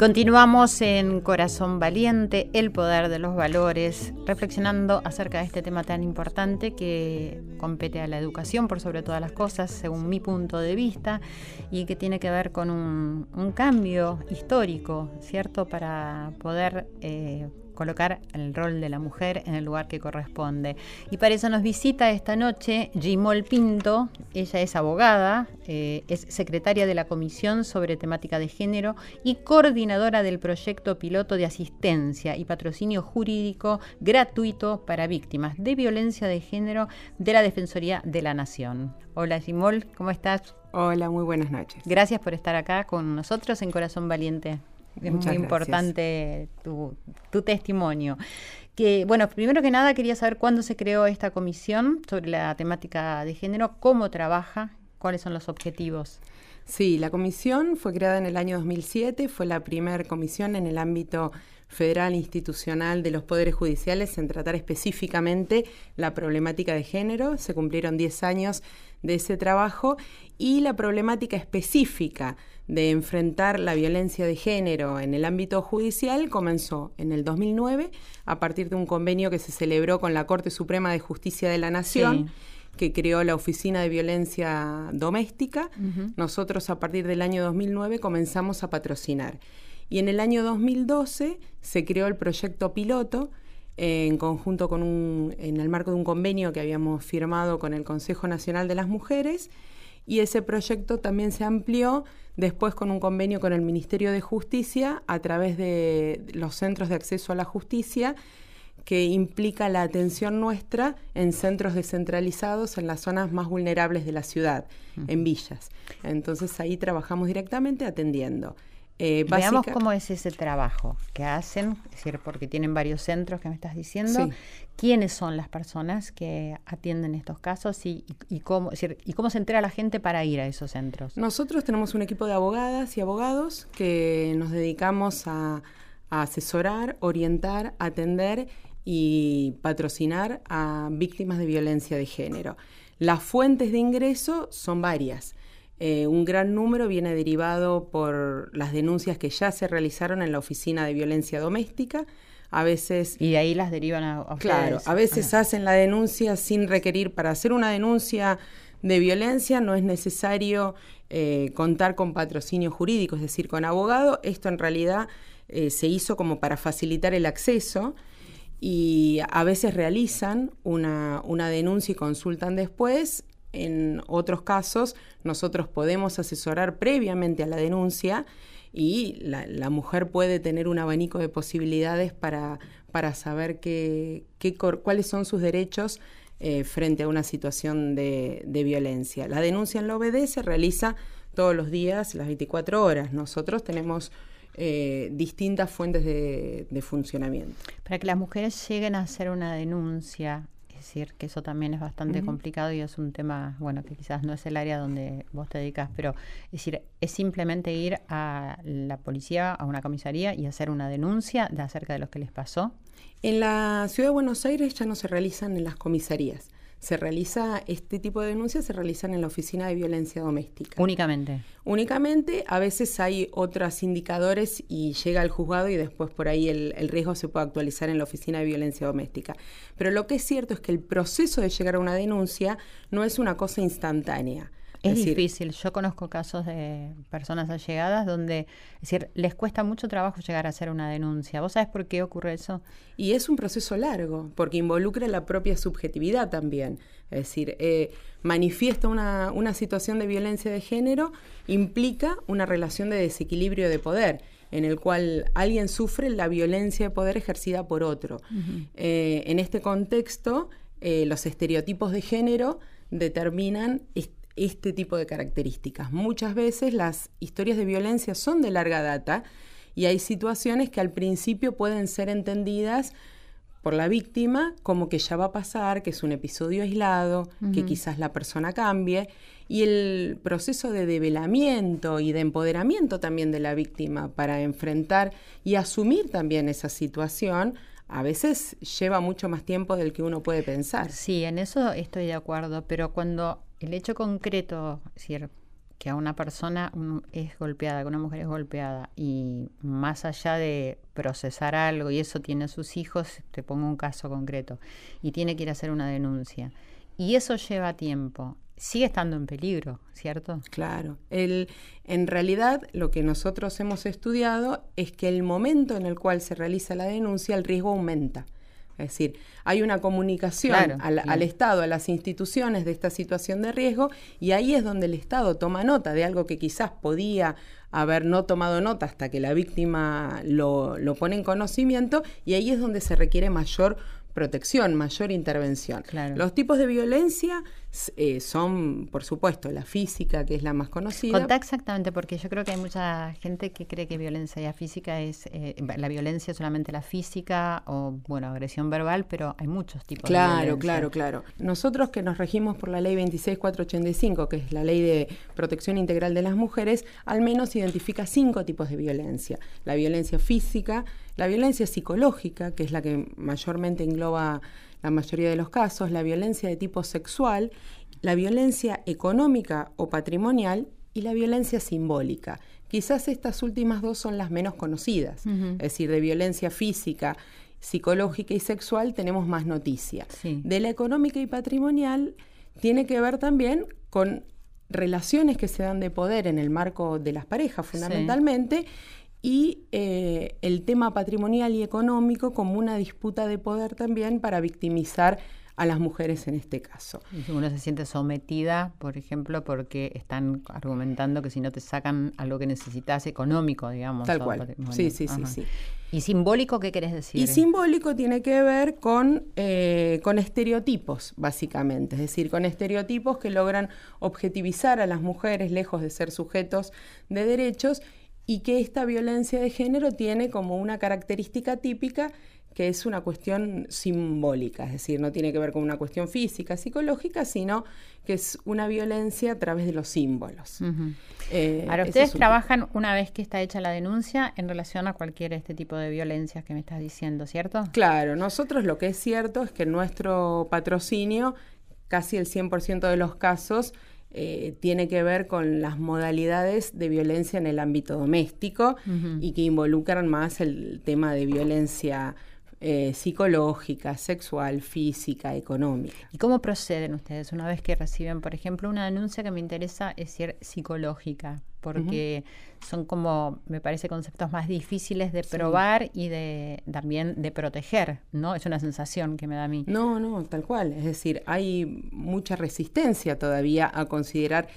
continuamos en Corazón Valiente, el poder de los valores, reflexionando acerca de este tema tan importante que compete a la educación por sobre todas las cosas, según mi punto de vista, y que tiene que ver con un, cambio histórico, ¿cierto? Para poder eh, colocar el rol de la mujer en el lugar que corresponde. Y para eso nos visita esta noche Gimol Pinto, ella es abogada, eh, es secretaria de la Comisión sobre Temática de Género y coordinadora del proyecto piloto de asistencia y patrocinio jurídico gratuito para víctimas de violencia de género de la Defensoría de la Nación. Hola Gimol, ¿cómo estás? Hola, muy buenas noches. Gracias por estar acá con nosotros en Corazón Valiente. Es muy importante tu, testimonio. Que, bueno, primero que nada quería saber cuándo se creó esta comisión sobre la temática de género, cómo trabaja, cuáles son los objetivos. Sí, la comisión fue creada en el año 2007, fue la primera comisión en el ámbito federal institucional de los poderes judiciales en tratar específicamente la problemática de género. Se cumplieron 10 años de ese trabajo y la problemática específica de enfrentar la violencia de género en el ámbito judicial comenzó en el 2009 a partir de un convenio que se celebró con la Corte Suprema de Justicia de la Nación. que creó la Oficina de Violencia Doméstica. Nosotros a partir del año 2009 comenzamos a patrocinar. Y en el año 2012 se creó el proyecto piloto en conjunto con un, en el marco de un convenio que habíamos firmado con el Consejo Nacional de las Mujeres y ese proyecto también se amplió después con un convenio con el Ministerio de Justicia a través de los centros de acceso a la justicia que implica la atención nuestra en centros descentralizados en las zonas más vulnerables de la ciudad, en villas. Entonces ahí trabajamos directamente atendiendo. Eh, Veamos cómo es ese trabajo que hacen, es decir, porque tienen varios centros que me estás diciendo. ¿Quiénes son las personas que atienden estos casos y, cómo, y cómo se entera la gente para ir a esos centros? Nosotros tenemos un equipo de abogadas y abogados que nos dedicamos a, a asesorar, orientar, atender y patrocinar a víctimas de violencia de género. Las fuentes de ingreso son varias. Eh, un gran número viene derivado por las denuncias que ya se realizaron en la Oficina de Violencia Doméstica. A veces... Y de ahí las derivan a, Claro, a veces ah. hacen la denuncia sin requerir, para hacer una denuncia de violencia no es necesario eh, contar con patrocinio jurídico, es decir, con abogado. Esto en realidad eh, se hizo como para facilitar el acceso y a veces realizan una, una denuncia y consultan después en otros casos, nosotros podemos asesorar previamente a la denuncia y la, mujer puede tener un abanico de posibilidades para, para saber qué, cuáles son sus derechos eh, frente a una situación de, violencia. La denuncia en la OBD se realiza todos los días, las 24 horas. Nosotros tenemos eh, distintas fuentes de, de, funcionamiento. Para que las mujeres lleguen a hacer una denuncia, decir que eso también es bastante complicado y es un tema, bueno, que quizás no es el área donde vos te dedicas, pero es decir, es simplemente ir a la policía, a una comisaría y hacer una denuncia de acerca de lo que les pasó. En la ciudad de Buenos Aires ya no se realizan en las comisarías se realiza, este tipo de denuncias se realizan en la Oficina de Violencia Doméstica. Únicamente. Únicamente, a veces hay otros indicadores y llega al juzgado y después por ahí el, el, riesgo se puede actualizar en la Oficina de Violencia Doméstica. Pero lo que es cierto es que el proceso de llegar a una denuncia no es una cosa instantánea. Es, difícil. Yo conozco casos de personas allegadas donde, es decir, les cuesta mucho trabajo llegar a hacer una denuncia. ¿Vos sabés por qué ocurre eso? Y es un proceso largo, porque involucra la propia subjetividad también. Es decir, eh, manifiesta una, una situación de violencia de género, implica una relación de desequilibrio de poder en el cual alguien sufre la violencia de poder ejercida por otro. Eh, en este contexto, eh, los estereotipos de género determinan este tipo de características. Muchas veces las historias de violencia son de larga data y hay situaciones que al principio pueden ser entendidas por la víctima como que ya va a pasar, que es un episodio aislado, que quizás la persona cambie, y el proceso de develamiento y de empoderamiento también de la víctima para enfrentar y asumir también esa situación a veces lleva mucho más tiempo del que uno puede pensar. Sí, en eso estoy de acuerdo, pero cuando el hecho concreto, es decir, que a una persona es golpeada, que una mujer es golpeada, y más allá de procesar algo, y eso tiene a sus hijos, te pongo un caso concreto, y tiene que ir a hacer una denuncia, y eso lleva tiempo, sigue estando en peligro, ¿cierto? Claro. El, en realidad, lo que nosotros hemos estudiado es que el momento en el cual se realiza la denuncia, el riesgo aumenta. Es decir, hay una comunicación al, Estado, a las instituciones de esta situación de riesgo y ahí es donde el Estado toma nota de algo que quizás podía haber no tomado nota hasta que la víctima lo, lo pone en conocimiento y ahí es donde se requiere mayor protección, mayor intervención. Los tipos de violencia eh, son, por supuesto, la física, que es la más conocida. Contá exactamente, porque yo creo que hay mucha gente que cree que violencia física es, eh, la violencia solamente la física o, bueno, agresión verbal, pero hay muchos tipos de violencia. Claro, claro, claro. Nosotros que nos regimos por la ley 26485, que es la ley de protección integral de las mujeres, al menos identifica cinco tipos de violencia. La violencia física, la violencia psicológica, que es la que mayormente engloba la mayoría de los casos, la violencia de tipo sexual, la violencia económica o patrimonial y la violencia simbólica. Quizás estas últimas dos son las menos conocidas, es decir, de violencia física, psicológica y sexual tenemos más noticia. De la económica y patrimonial tiene que ver también con relaciones que se dan de poder en el marco de las parejas fundamentalmente y eh, el tema patrimonial y económico como una disputa de poder también para victimizar a las mujeres en este caso. Si uno se siente sometida, por ejemplo, porque están argumentando que si no te sacan algo que necesitas económico, digamos. Tal cual. Sí, sí, sí, sí. ¿Y simbólico qué querés decir? Y simbólico tiene que ver con, eh, con estereotipos, básicamente, es decir, con estereotipos que logran objetivizar a las mujeres lejos de ser sujetos de derechos y que esta violencia de género tiene como una característica típica que es una cuestión simbólica, es decir, no tiene que ver con una cuestión física, psicológica, sino que es una violencia a través de los símbolos. Eh, Ahora, ustedes trabajan una vez que está hecha la denuncia en relación a cualquier este tipo de violencias que me estás diciendo, ¿cierto? Claro, nosotros lo que es cierto es que nuestro patrocinio, casi el 100% de los casos, eh, tiene que ver con las modalidades de violencia en el ámbito doméstico y que involucran más el tema de violencia eh, psicológica, sexual, física, económica. ¿Y cómo proceden ustedes una vez que reciben, por ejemplo, una denuncia que me interesa es ser psicológica? Porque son como, me parece, conceptos más difíciles de probar y de también de proteger, ¿no? Es una sensación que me da a mí. No, no, tal cual. Es decir, hay mucha resistencia todavía a considerar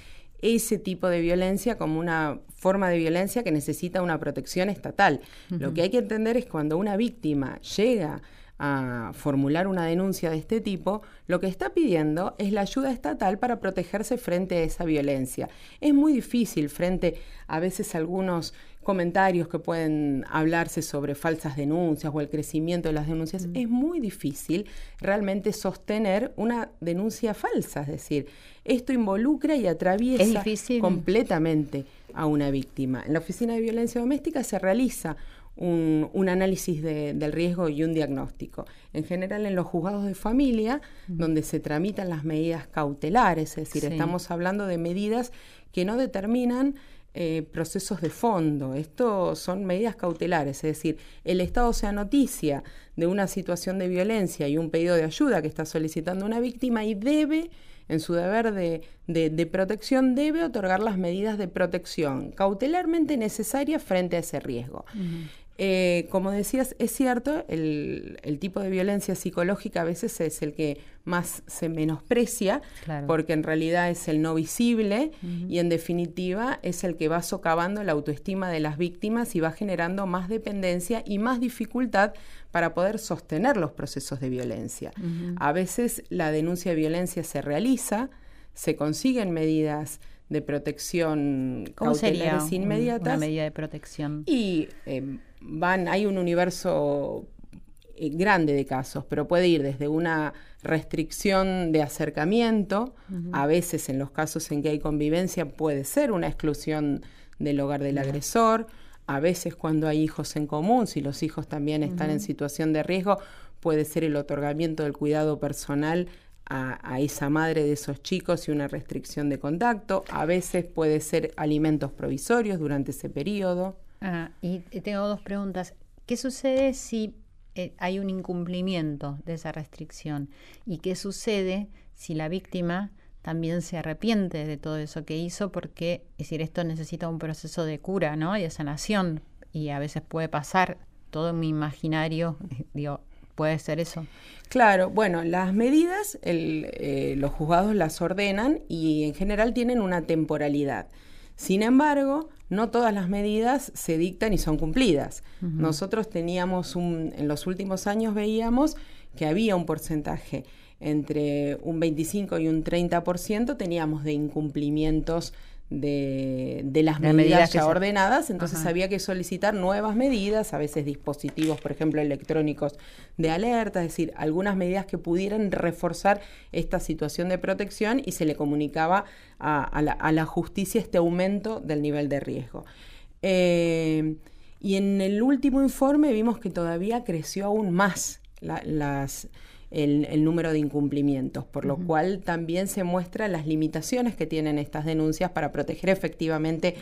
ese tipo de violencia como una forma de violencia que necesita una protección estatal. Lo que hay que entender es cuando una víctima llega a formular una denuncia de este tipo, lo que está pidiendo es la ayuda estatal para protegerse frente a esa violencia. Es muy difícil frente a veces algunos comentarios que pueden hablarse sobre falsas denuncias o el crecimiento de las denuncias, es muy difícil realmente sostener una denuncia falsa. Es decir, esto involucra y atraviesa completamente a una víctima. En la Oficina de Violencia Doméstica se realiza un, análisis del riesgo y un diagnóstico. En general en los juzgados de familia, donde se tramitan las medidas cautelares, es decir, estamos hablando de medidas que no determinan eh, procesos de fondo. Esto son medidas cautelares, es decir, el Estado sea noticia de una situación de violencia y un pedido de ayuda que está solicitando una víctima y debe, en su deber de, protección, debe otorgar las medidas de protección cautelarmente necesarias frente a ese riesgo. Eh, como decías, es cierto, el, tipo de violencia psicológica a veces es el que más se menosprecia, porque en realidad es el no visible y en definitiva es el que va socavando la autoestima de las víctimas y va generando más dependencia y más dificultad para poder sostener los procesos de violencia. A veces la denuncia de violencia se realiza, se consiguen medidas de protección ¿Cómo sería inmediatas. Una medida de protección. Y em, van, hay un universo eh, grande de casos, pero puede ir desde una restricción de acercamiento, a veces en los casos en que hay convivencia puede ser una exclusión del hogar del agresor, a veces cuando hay hijos en común, si los hijos también están en situación de riesgo, puede ser el otorgamiento del cuidado personal a, esa madre de esos chicos y una restricción de contacto. A veces puede ser alimentos provisorios durante ese periodo. Ah, y tengo dos preguntas. ¿Qué sucede si eh, hay un incumplimiento de esa restricción? ¿Y qué sucede si la víctima también se arrepiente de todo eso que hizo? Porque, es decir, esto necesita un proceso de cura, ¿no? Y de sanación. Y a veces puede pasar todo mi imaginario, digo, puede ser eso. Claro, bueno, las medidas eh, los juzgados las ordenan y en general tienen una temporalidad. Sin embargo, no todas las medidas se dictan y son cumplidas. Nosotros teníamos un, en los últimos años veíamos que había un porcentaje entre un 25 y un 30% teníamos de incumplimientos de, las medidas, ya ordenadas, entonces había que solicitar nuevas medidas, a veces dispositivos, por ejemplo, electrónicos de alerta, es decir, algunas medidas que pudieran reforzar esta situación de protección y se le comunicaba a, la, justicia este aumento del nivel de riesgo. Eh, y en el último informe vimos que todavía creció aún más las el, número de incumplimientos, por lo cual también se muestran las limitaciones que tienen estas denuncias para proteger efectivamente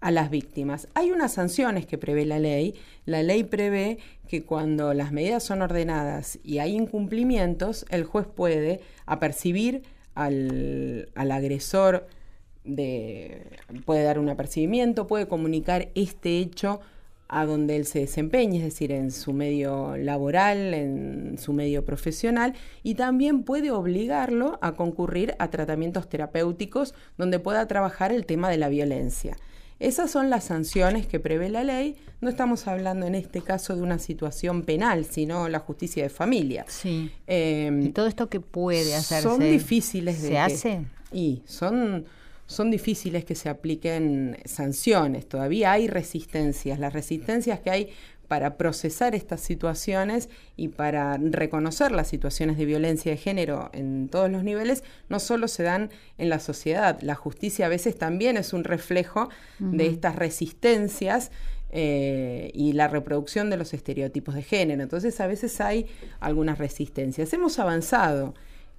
a las víctimas. Hay unas sanciones que prevé la ley. La ley prevé que cuando las medidas son ordenadas y hay incumplimientos, el juez puede apercibir al, al agresor de, puede dar un apercibimiento, puede comunicar este hecho a donde él se desempeñe, es decir, en su medio laboral, en su medio profesional, y también puede obligarlo a concurrir a tratamientos terapéuticos donde pueda trabajar el tema de la violencia. Esas son las sanciones que prevé la ley. No estamos hablando en este caso de una situación penal, sino la justicia de familia. Sí. Em, ¿Y todo esto que puede hacerse? Son difíciles de... ¿Se hace? Y son son difíciles que se apliquen sanciones, todavía hay resistencias, las resistencias que hay para procesar estas situaciones y para reconocer las situaciones de violencia de género en todos los niveles, no solo se dan en la sociedad, la justicia a veces también es un reflejo de estas resistencias eh, y la reproducción de los estereotipos de género. Entonces a veces hay algunas resistencias. Hemos avanzado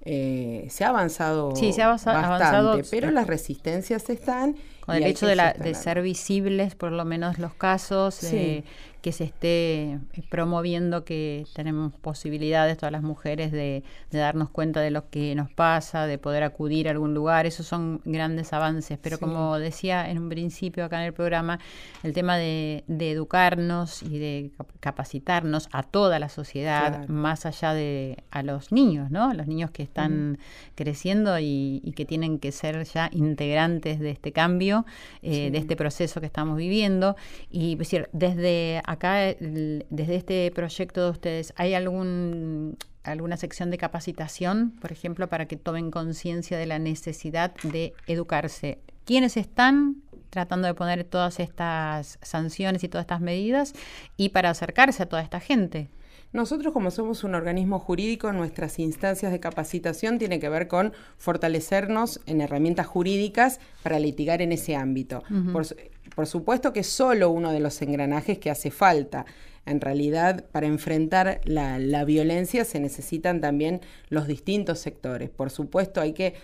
eh, se ha avanzado, bastante, pero las resistencias están. Con el hecho de, la, de, ser visibles, por lo menos los casos, eh, que se esté eh, promoviendo que tenemos posibilidades todas las mujeres de, darnos cuenta de lo que nos pasa, de poder acudir a algún lugar, esos son grandes avances, pero como decía en un principio acá en el programa, el tema de, educarnos y de capacitarnos a toda la sociedad, más allá de a los niños, ¿no? Los niños que están creciendo y, que tienen que ser ya integrantes de este cambio, eh, de este proceso que estamos viviendo, y decir, desde acá, desde este proyecto de ustedes, ¿hay algún alguna sección de capacitación, por ejemplo, para que tomen conciencia de la necesidad de educarse? ¿Quiénes están tratando de poner todas estas sanciones y todas estas medidas y para acercarse a toda esta gente? Nosotros, como somos un organismo jurídico, nuestras instancias de capacitación tienen que ver con fortalecernos en herramientas jurídicas para litigar en ese ámbito. por, supuesto que es solo uno de los engranajes que hace falta. En realidad, para enfrentar la, la violencia se necesitan también los distintos sectores. Por supuesto, hay que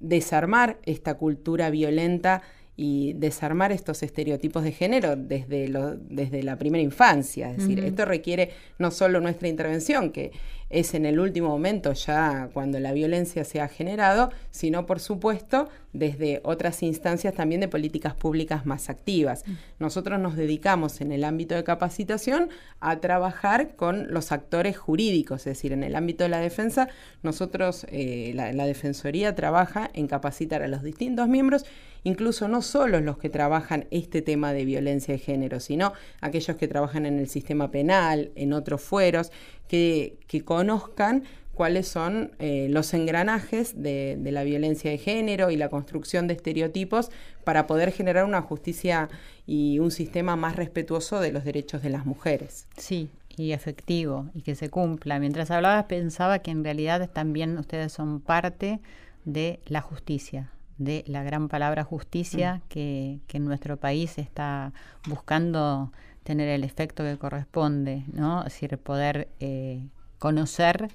desarmar esta cultura violenta y desarmar estos estereotipos de género desde, lo, desde la primera infancia. Es decir, esto requiere no solo nuestra intervención, que es en el último momento ya cuando la violencia se ha generado, sino por supuesto desde otras instancias también de políticas públicas más activas. Mm. Nosotros nos dedicamos en el ámbito de capacitación a trabajar con los actores jurídicos, es decir, en el ámbito de la defensa, nosotros, eh, la, la Defensoría trabaja en capacitar a los distintos miembros incluso no solo los que trabajan este tema de violencia de género, sino aquellos que trabajan en el sistema penal, en otros fueros, que, conozcan cuáles son eh, los engranajes de, la violencia de género y la construcción de estereotipos para poder generar una justicia y un sistema más respetuoso de los derechos de las mujeres. Sí, y efectivo, y que se cumpla. Mientras hablabas pensaba que en realidad también ustedes son parte de la justicia, de la gran palabra justicia mm. que, en nuestro país está buscando tener el efecto que corresponde, ¿no? Es decir, poder eh, conocer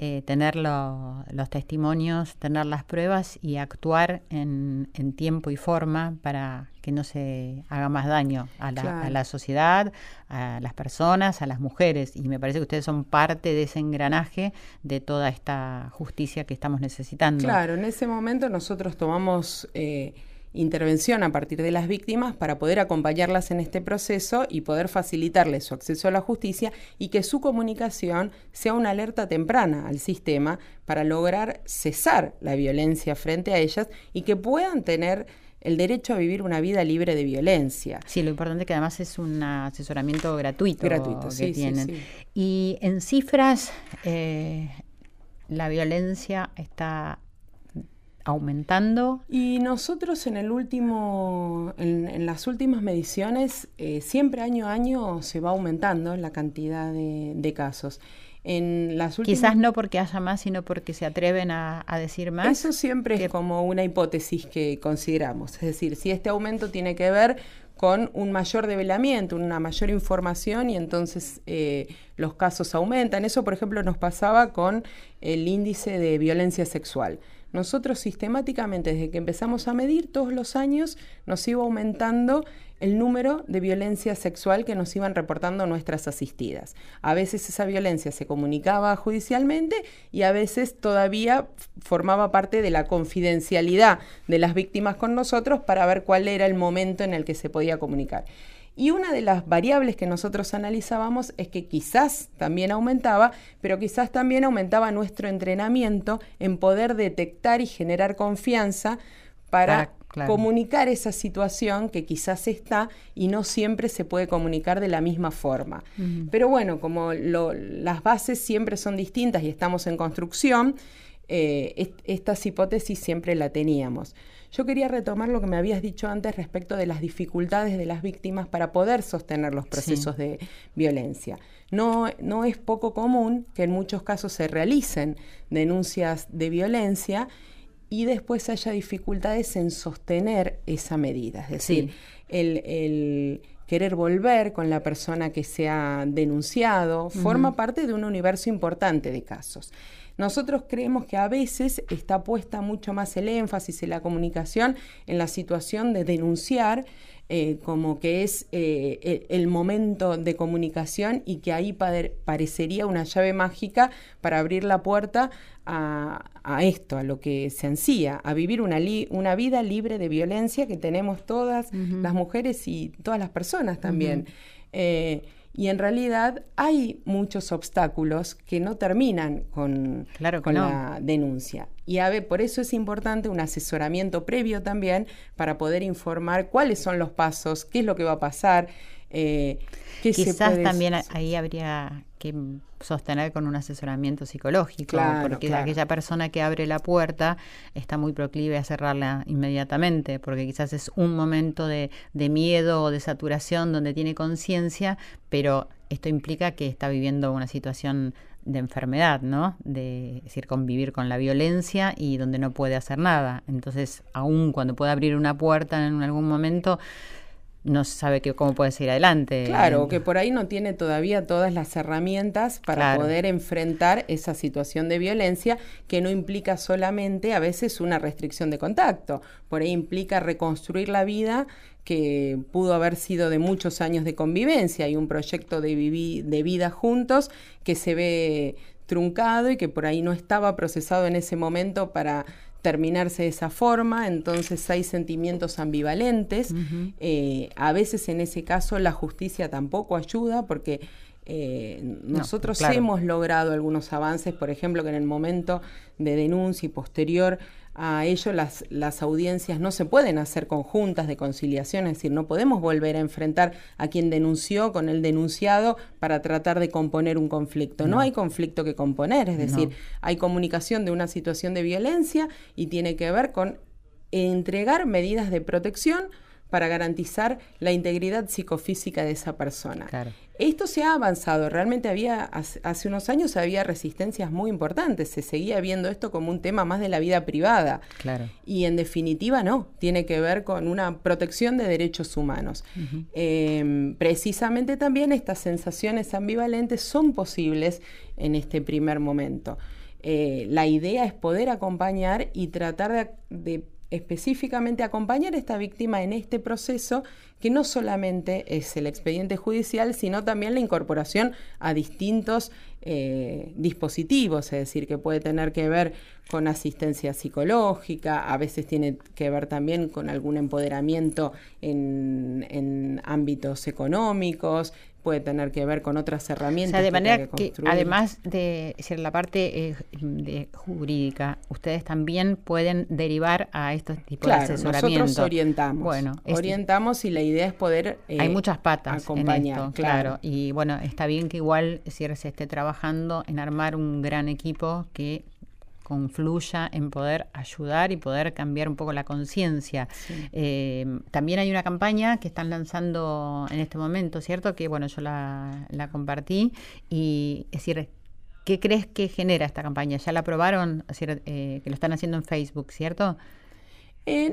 eh, tener los testimonios, tener las pruebas y actuar en, tiempo y forma para que no se haga más daño a la, sociedad, a las personas, a las mujeres. Y me parece que ustedes son parte de ese engranaje de toda esta justicia que estamos necesitando. Claro, en ese momento nosotros tomamos... Eh, intervención a partir de las víctimas para poder acompañarlas en este proceso y poder facilitarles su acceso a la justicia y que su comunicación sea una alerta temprana al sistema para lograr cesar la violencia frente a ellas y que puedan tener el derecho a vivir una vida libre de violencia. Sí, lo importante es que además es un asesoramiento gratuito, gratuito que tienen. Y en cifras, eh, la violencia está aumentando. Y nosotros en el último, en, las últimas mediciones, eh, siempre año a año se va aumentando la cantidad de, casos. En las Quizás no porque haya más, sino porque se atreven a, decir más. Eso siempre es como una hipótesis que consideramos. Es decir, si este aumento tiene que ver con un mayor develamiento, una mayor información y entonces eh, los casos aumentan. Eso, por ejemplo, nos pasaba con el índice de violencia sexual nosotros sistemáticamente, desde que empezamos a medir todos los años, nos iba aumentando el número de violencia sexual que nos iban reportando nuestras asistidas. A veces esa violencia se comunicaba judicialmente y a veces todavía formaba parte de la confidencialidad de las víctimas con nosotros para ver cuál era el momento en el que se podía comunicar. Y una de las variables que nosotros analizábamos es que quizás también aumentaba, pero quizás también aumentaba nuestro entrenamiento en poder detectar y generar confianza para comunicar esa situación que quizás está y no siempre se puede comunicar de la misma forma. Pero bueno, como las bases siempre son distintas y estamos en construcción, eh, estas hipótesis siempre la teníamos. Yo quería retomar lo que me habías dicho antes respecto de las dificultades de las víctimas para poder sostener los procesos de violencia. No, no es poco común que en muchos casos se realicen denuncias de violencia y después haya dificultades en sostener esa medida. Es decir, el, querer volver con la persona que se ha denunciado forma parte de un universo importante de casos. Nosotros creemos que a veces está puesta mucho más el énfasis en la comunicación en la situación de denunciar, eh, como que es eh, el, momento de comunicación y que ahí parecería una llave mágica para abrir la puerta a, esto, a lo que se ansía, a vivir una, una vida libre de violencia que tenemos todas las mujeres y todas las personas también. Y en realidad hay muchos obstáculos que no terminan con, con la denuncia. Y a ver, por eso es importante un asesoramiento previo también para poder informar cuáles son los pasos, qué es lo que va a pasar. Eh, Quizás también ahí habría que sostener con un asesoramiento psicológico, porque aquella persona que abre la puerta está muy proclive a cerrarla inmediatamente, porque quizás es un momento de, miedo o de saturación donde tiene conciencia, pero esto implica que está viviendo una situación de enfermedad, ¿no? De, es decir, convivir con la violencia y donde no puede hacer nada. Entonces, aún cuando puede abrir una puerta en algún momento, no sabe que, cómo puede seguir adelante. Claro, que por ahí no tiene todavía todas las herramientas para poder enfrentar esa situación de violencia que no implica solamente a veces una restricción de contacto, por ahí implica reconstruir la vida que pudo haber sido de muchos años de convivencia y un proyecto de, de vida juntos que se ve truncado y que por ahí no estaba procesado en ese momento para terminarse de esa forma, entonces hay sentimientos ambivalentes. Eh, a veces en ese caso la justicia tampoco ayuda porque eh, nosotros hemos logrado algunos avances, por ejemplo, que en el momento de denuncia y posterior a ello las, las audiencias no se pueden hacer conjuntas de conciliación, es decir, no podemos volver a enfrentar a quien denunció con el denunciado para tratar de componer un conflicto. No, hay conflicto que componer, es decir, hay comunicación de una situación de violencia y tiene que ver con entregar medidas de protección para garantizar la integridad psicofísica de esa persona. Esto se ha avanzado, realmente había, hace unos años había resistencias muy importantes, se seguía viendo esto como un tema más de la vida privada. Claro. Y en definitiva no, tiene que ver con una protección de derechos humanos. Em, precisamente también estas sensaciones ambivalentes son posibles en este primer momento. eh, la idea es poder acompañar y tratar de, específicamente acompañar a esta víctima en este proceso que no solamente es el expediente judicial, sino también la incorporación a distintos eh, dispositivos, es decir, que puede tener que ver con asistencia psicológica, a veces tiene que ver también con algún empoderamiento en ámbitos económicos, puede tener que ver con otras herramientas. de manera que, además de ser la parte eh, jurídica, ustedes también pueden derivar a estos tipos de asesoramiento. Nosotros orientamos. Bueno, orientamos y la idea es poder eh, hay muchas patas acompañar, en esto, claro. Y bueno, está bien que igual si se esté trabajando en armar un gran equipo que confluya en poder ayudar y poder cambiar un poco la conciencia. Eh, también hay una campaña que están lanzando en este momento, ¿cierto? Que bueno, yo la, compartí y es decir, ¿qué crees que genera esta campaña? ¿Ya la aprobaron? Es decir, eh, que lo están haciendo en Facebook, ¿cierto?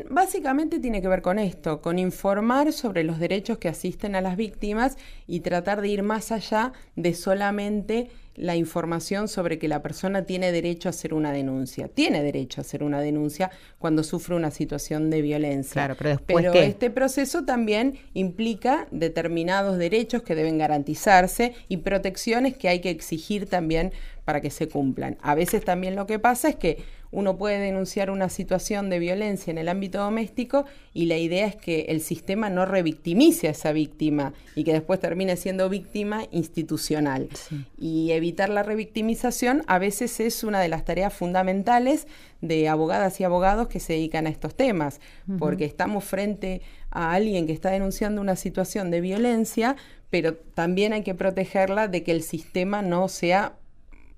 básicamente tiene que ver con esto, con informar sobre los derechos que asisten a las víctimas y tratar de ir más allá de solamente la información sobre que la persona tiene derecho a hacer una denuncia. Tiene derecho a hacer una denuncia cuando sufre una situación de violencia. Claro, pero después este proceso también implica determinados derechos que deben garantizarse y protecciones que hay que exigir también para que se cumplan. A veces también lo que pasa es que uno puede denunciar una situación de violencia en el ámbito doméstico y la idea es que el sistema no revictimice a esa víctima y que después termine siendo víctima institucional. Y evitar la revictimización a veces es una de las tareas fundamentales de abogadas y abogados que se dedican a estos temas, porque estamos frente a alguien que está denunciando una situación de violencia, pero también hay que protegerla de que el sistema no sea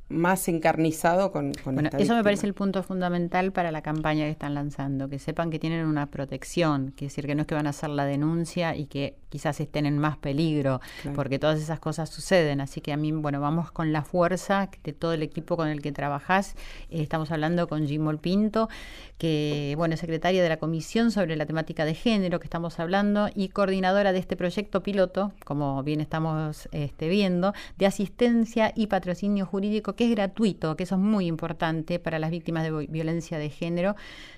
más encarnizado con, con bueno, eso me parece el punto fundamental para la campaña que están lanzando, que sepan que tienen una protección, que decir que no es que van a hacer la denuncia y que quizás estén en más peligro, porque todas esas cosas suceden, así que a mí, bueno, vamos con la fuerza de todo el equipo con el que trabajás, eh, estamos hablando con Jim Pinto, que, bueno, es secretaria de la Comisión sobre la temática de género que estamos hablando y coordinadora de este proyecto piloto, como bien estamos este, viendo, de asistencia y patrocinio jurídico que es gratuito, que eso es muy importante para las víctimas de violencia de género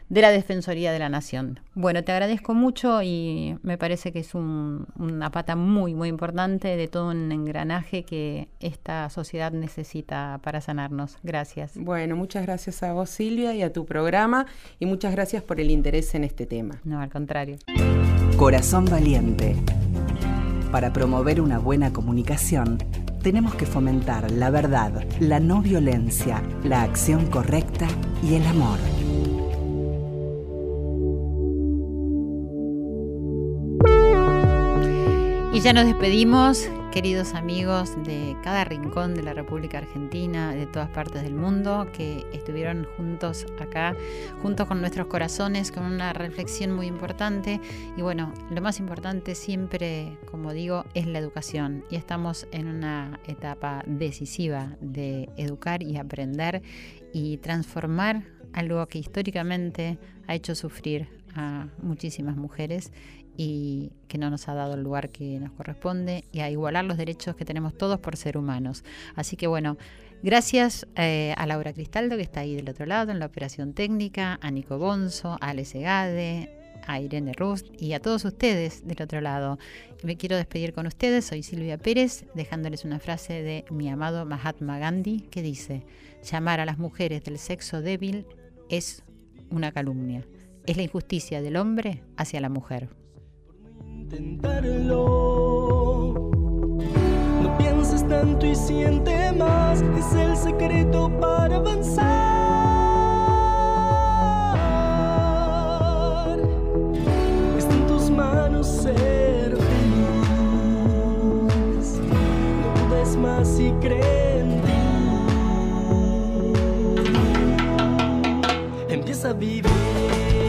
de la Defensoría de la Nación. Bueno, te agradezco mucho y me parece que es una pata muy, muy importante de todo un engranaje que esta sociedad necesita para sanarnos. Gracias. Bueno, muchas gracias a vos, Silvia, y a tu programa, y muchas gracias por el interés en este tema. No, al contrario. Corazón Valiente. Para promover una buena comunicación, tenemos que fomentar la verdad, la no violencia, la acción correcta y el amor. Y ya nos despedimos, queridos amigos de cada rincón de la República Argentina, de todas partes del mundo, que estuvieron juntos acá, juntos con nuestros corazones, con una reflexión muy importante. Y bueno, lo más importante siempre, como digo, es la educación. Y estamos en una etapa decisiva de educar y aprender y transformar algo que históricamente ha hecho sufrir a muchísimas mujeres y que no nos ha dado el lugar que nos corresponde y a igualar los derechos que tenemos todos por ser humanos. Así que bueno, gracias eh, a Laura Cristaldo que está ahí del otro lado en la operación técnica, a Nico Bonzo, a Ale Segade, a Irene Rust y a todos ustedes del otro lado. Me quiero despedir con ustedes, soy Silvia Pérez, dejándoles una frase de mi amado Mahatma Gandhi que dice, llamar a las mujeres del sexo débil es una calumnia, es la injusticia del hombre hacia la mujer intentarlo. No pienses tanto y siente más, es el secreto para avanzar. Está en tus manos ser feliz. No dudes más y cree. Empieza a vivir.